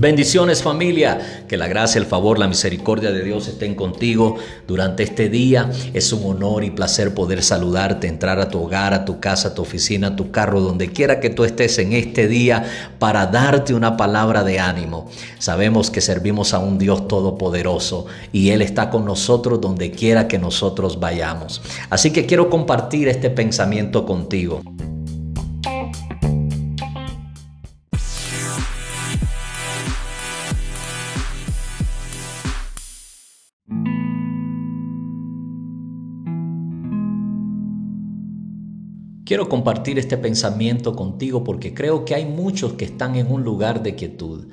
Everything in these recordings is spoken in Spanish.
Bendiciones familia, que la gracia, el favor, la misericordia de Dios estén contigo durante este día. Es un honor y placer poder saludarte, entrar a tu hogar, a tu casa, a tu oficina, a tu carro, donde quiera que tú estés en este día para darte una palabra de ánimo. Sabemos que servimos a un Dios todopoderoso y Él está con nosotros donde quiera que nosotros vayamos. Así que quiero compartir este pensamiento contigo. Quiero compartir este pensamiento contigo porque creo que hay muchos que están en un lugar de quietud.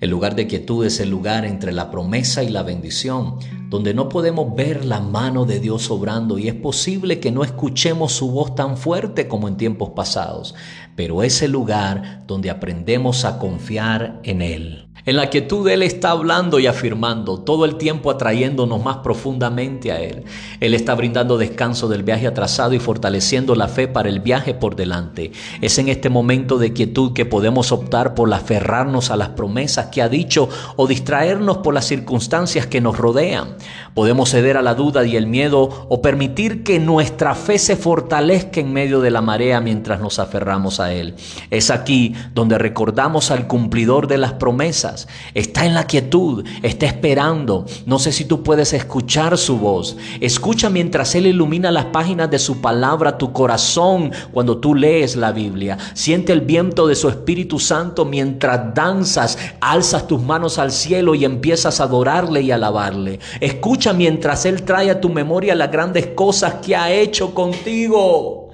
El lugar de quietud es el lugar entre la promesa y la bendición, donde no podemos ver la mano de Dios obrando y es posible que no escuchemos su voz tan fuerte como en tiempos pasados, pero es el lugar donde aprendemos a confiar en Él. En la quietud Él está hablando y afirmando, todo el tiempo atrayéndonos más profundamente a Él. Él está brindando descanso del viaje atrasado y fortaleciendo la fe para el viaje por delante. Es en este momento de quietud que podemos optar por aferrarnos a las promesas que ha dicho o distraernos por las circunstancias que nos rodean. Podemos ceder a la duda y el miedo o permitir que nuestra fe se fortalezca en medio de la marea mientras nos aferramos a Él. Es aquí donde recordamos al cumplidor de las promesas está en la quietud, está esperando. No sé si tú puedes escuchar su voz. Escucha mientras Él ilumina las páginas de su palabra, tu corazón, cuando tú lees la Biblia. Siente el viento de su Espíritu Santo mientras danzas, alzas tus manos al cielo y empiezas a adorarle y alabarle. Escucha mientras Él trae a tu memoria las grandes cosas que ha hecho contigo.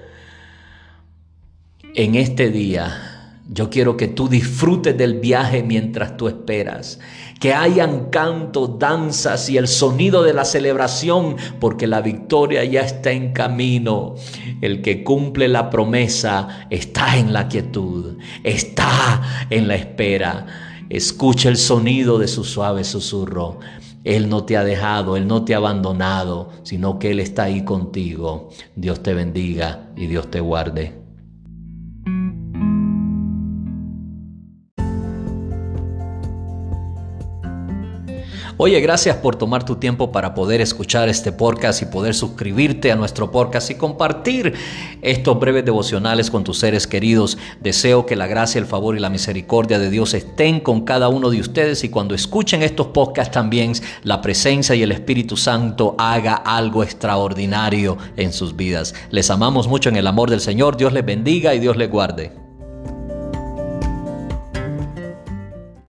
En este día yo quiero que tú disfrutes del viaje mientras tú esperas, que hayan cantos, danzas y el sonido de la celebración, porque la victoria ya está en camino. El que cumple la promesa está en la quietud, está en la espera. Escucha el sonido de su suave susurro. Él no te ha dejado, Él no te ha abandonado, sino que Él está ahí contigo. Dios te bendiga y Dios te guarde. Oye, gracias por tomar tu tiempo para poder escuchar este podcast y poder suscribirte a nuestro podcast y compartir estos breves devocionales con tus seres queridos. Deseo que la gracia, el favor y la misericordia de Dios estén con cada uno de ustedes y cuando escuchen estos podcasts también la presencia y el Espíritu Santo haga algo extraordinario en sus vidas. Les amamos mucho en el amor del Señor. Dios les bendiga y Dios les guarde.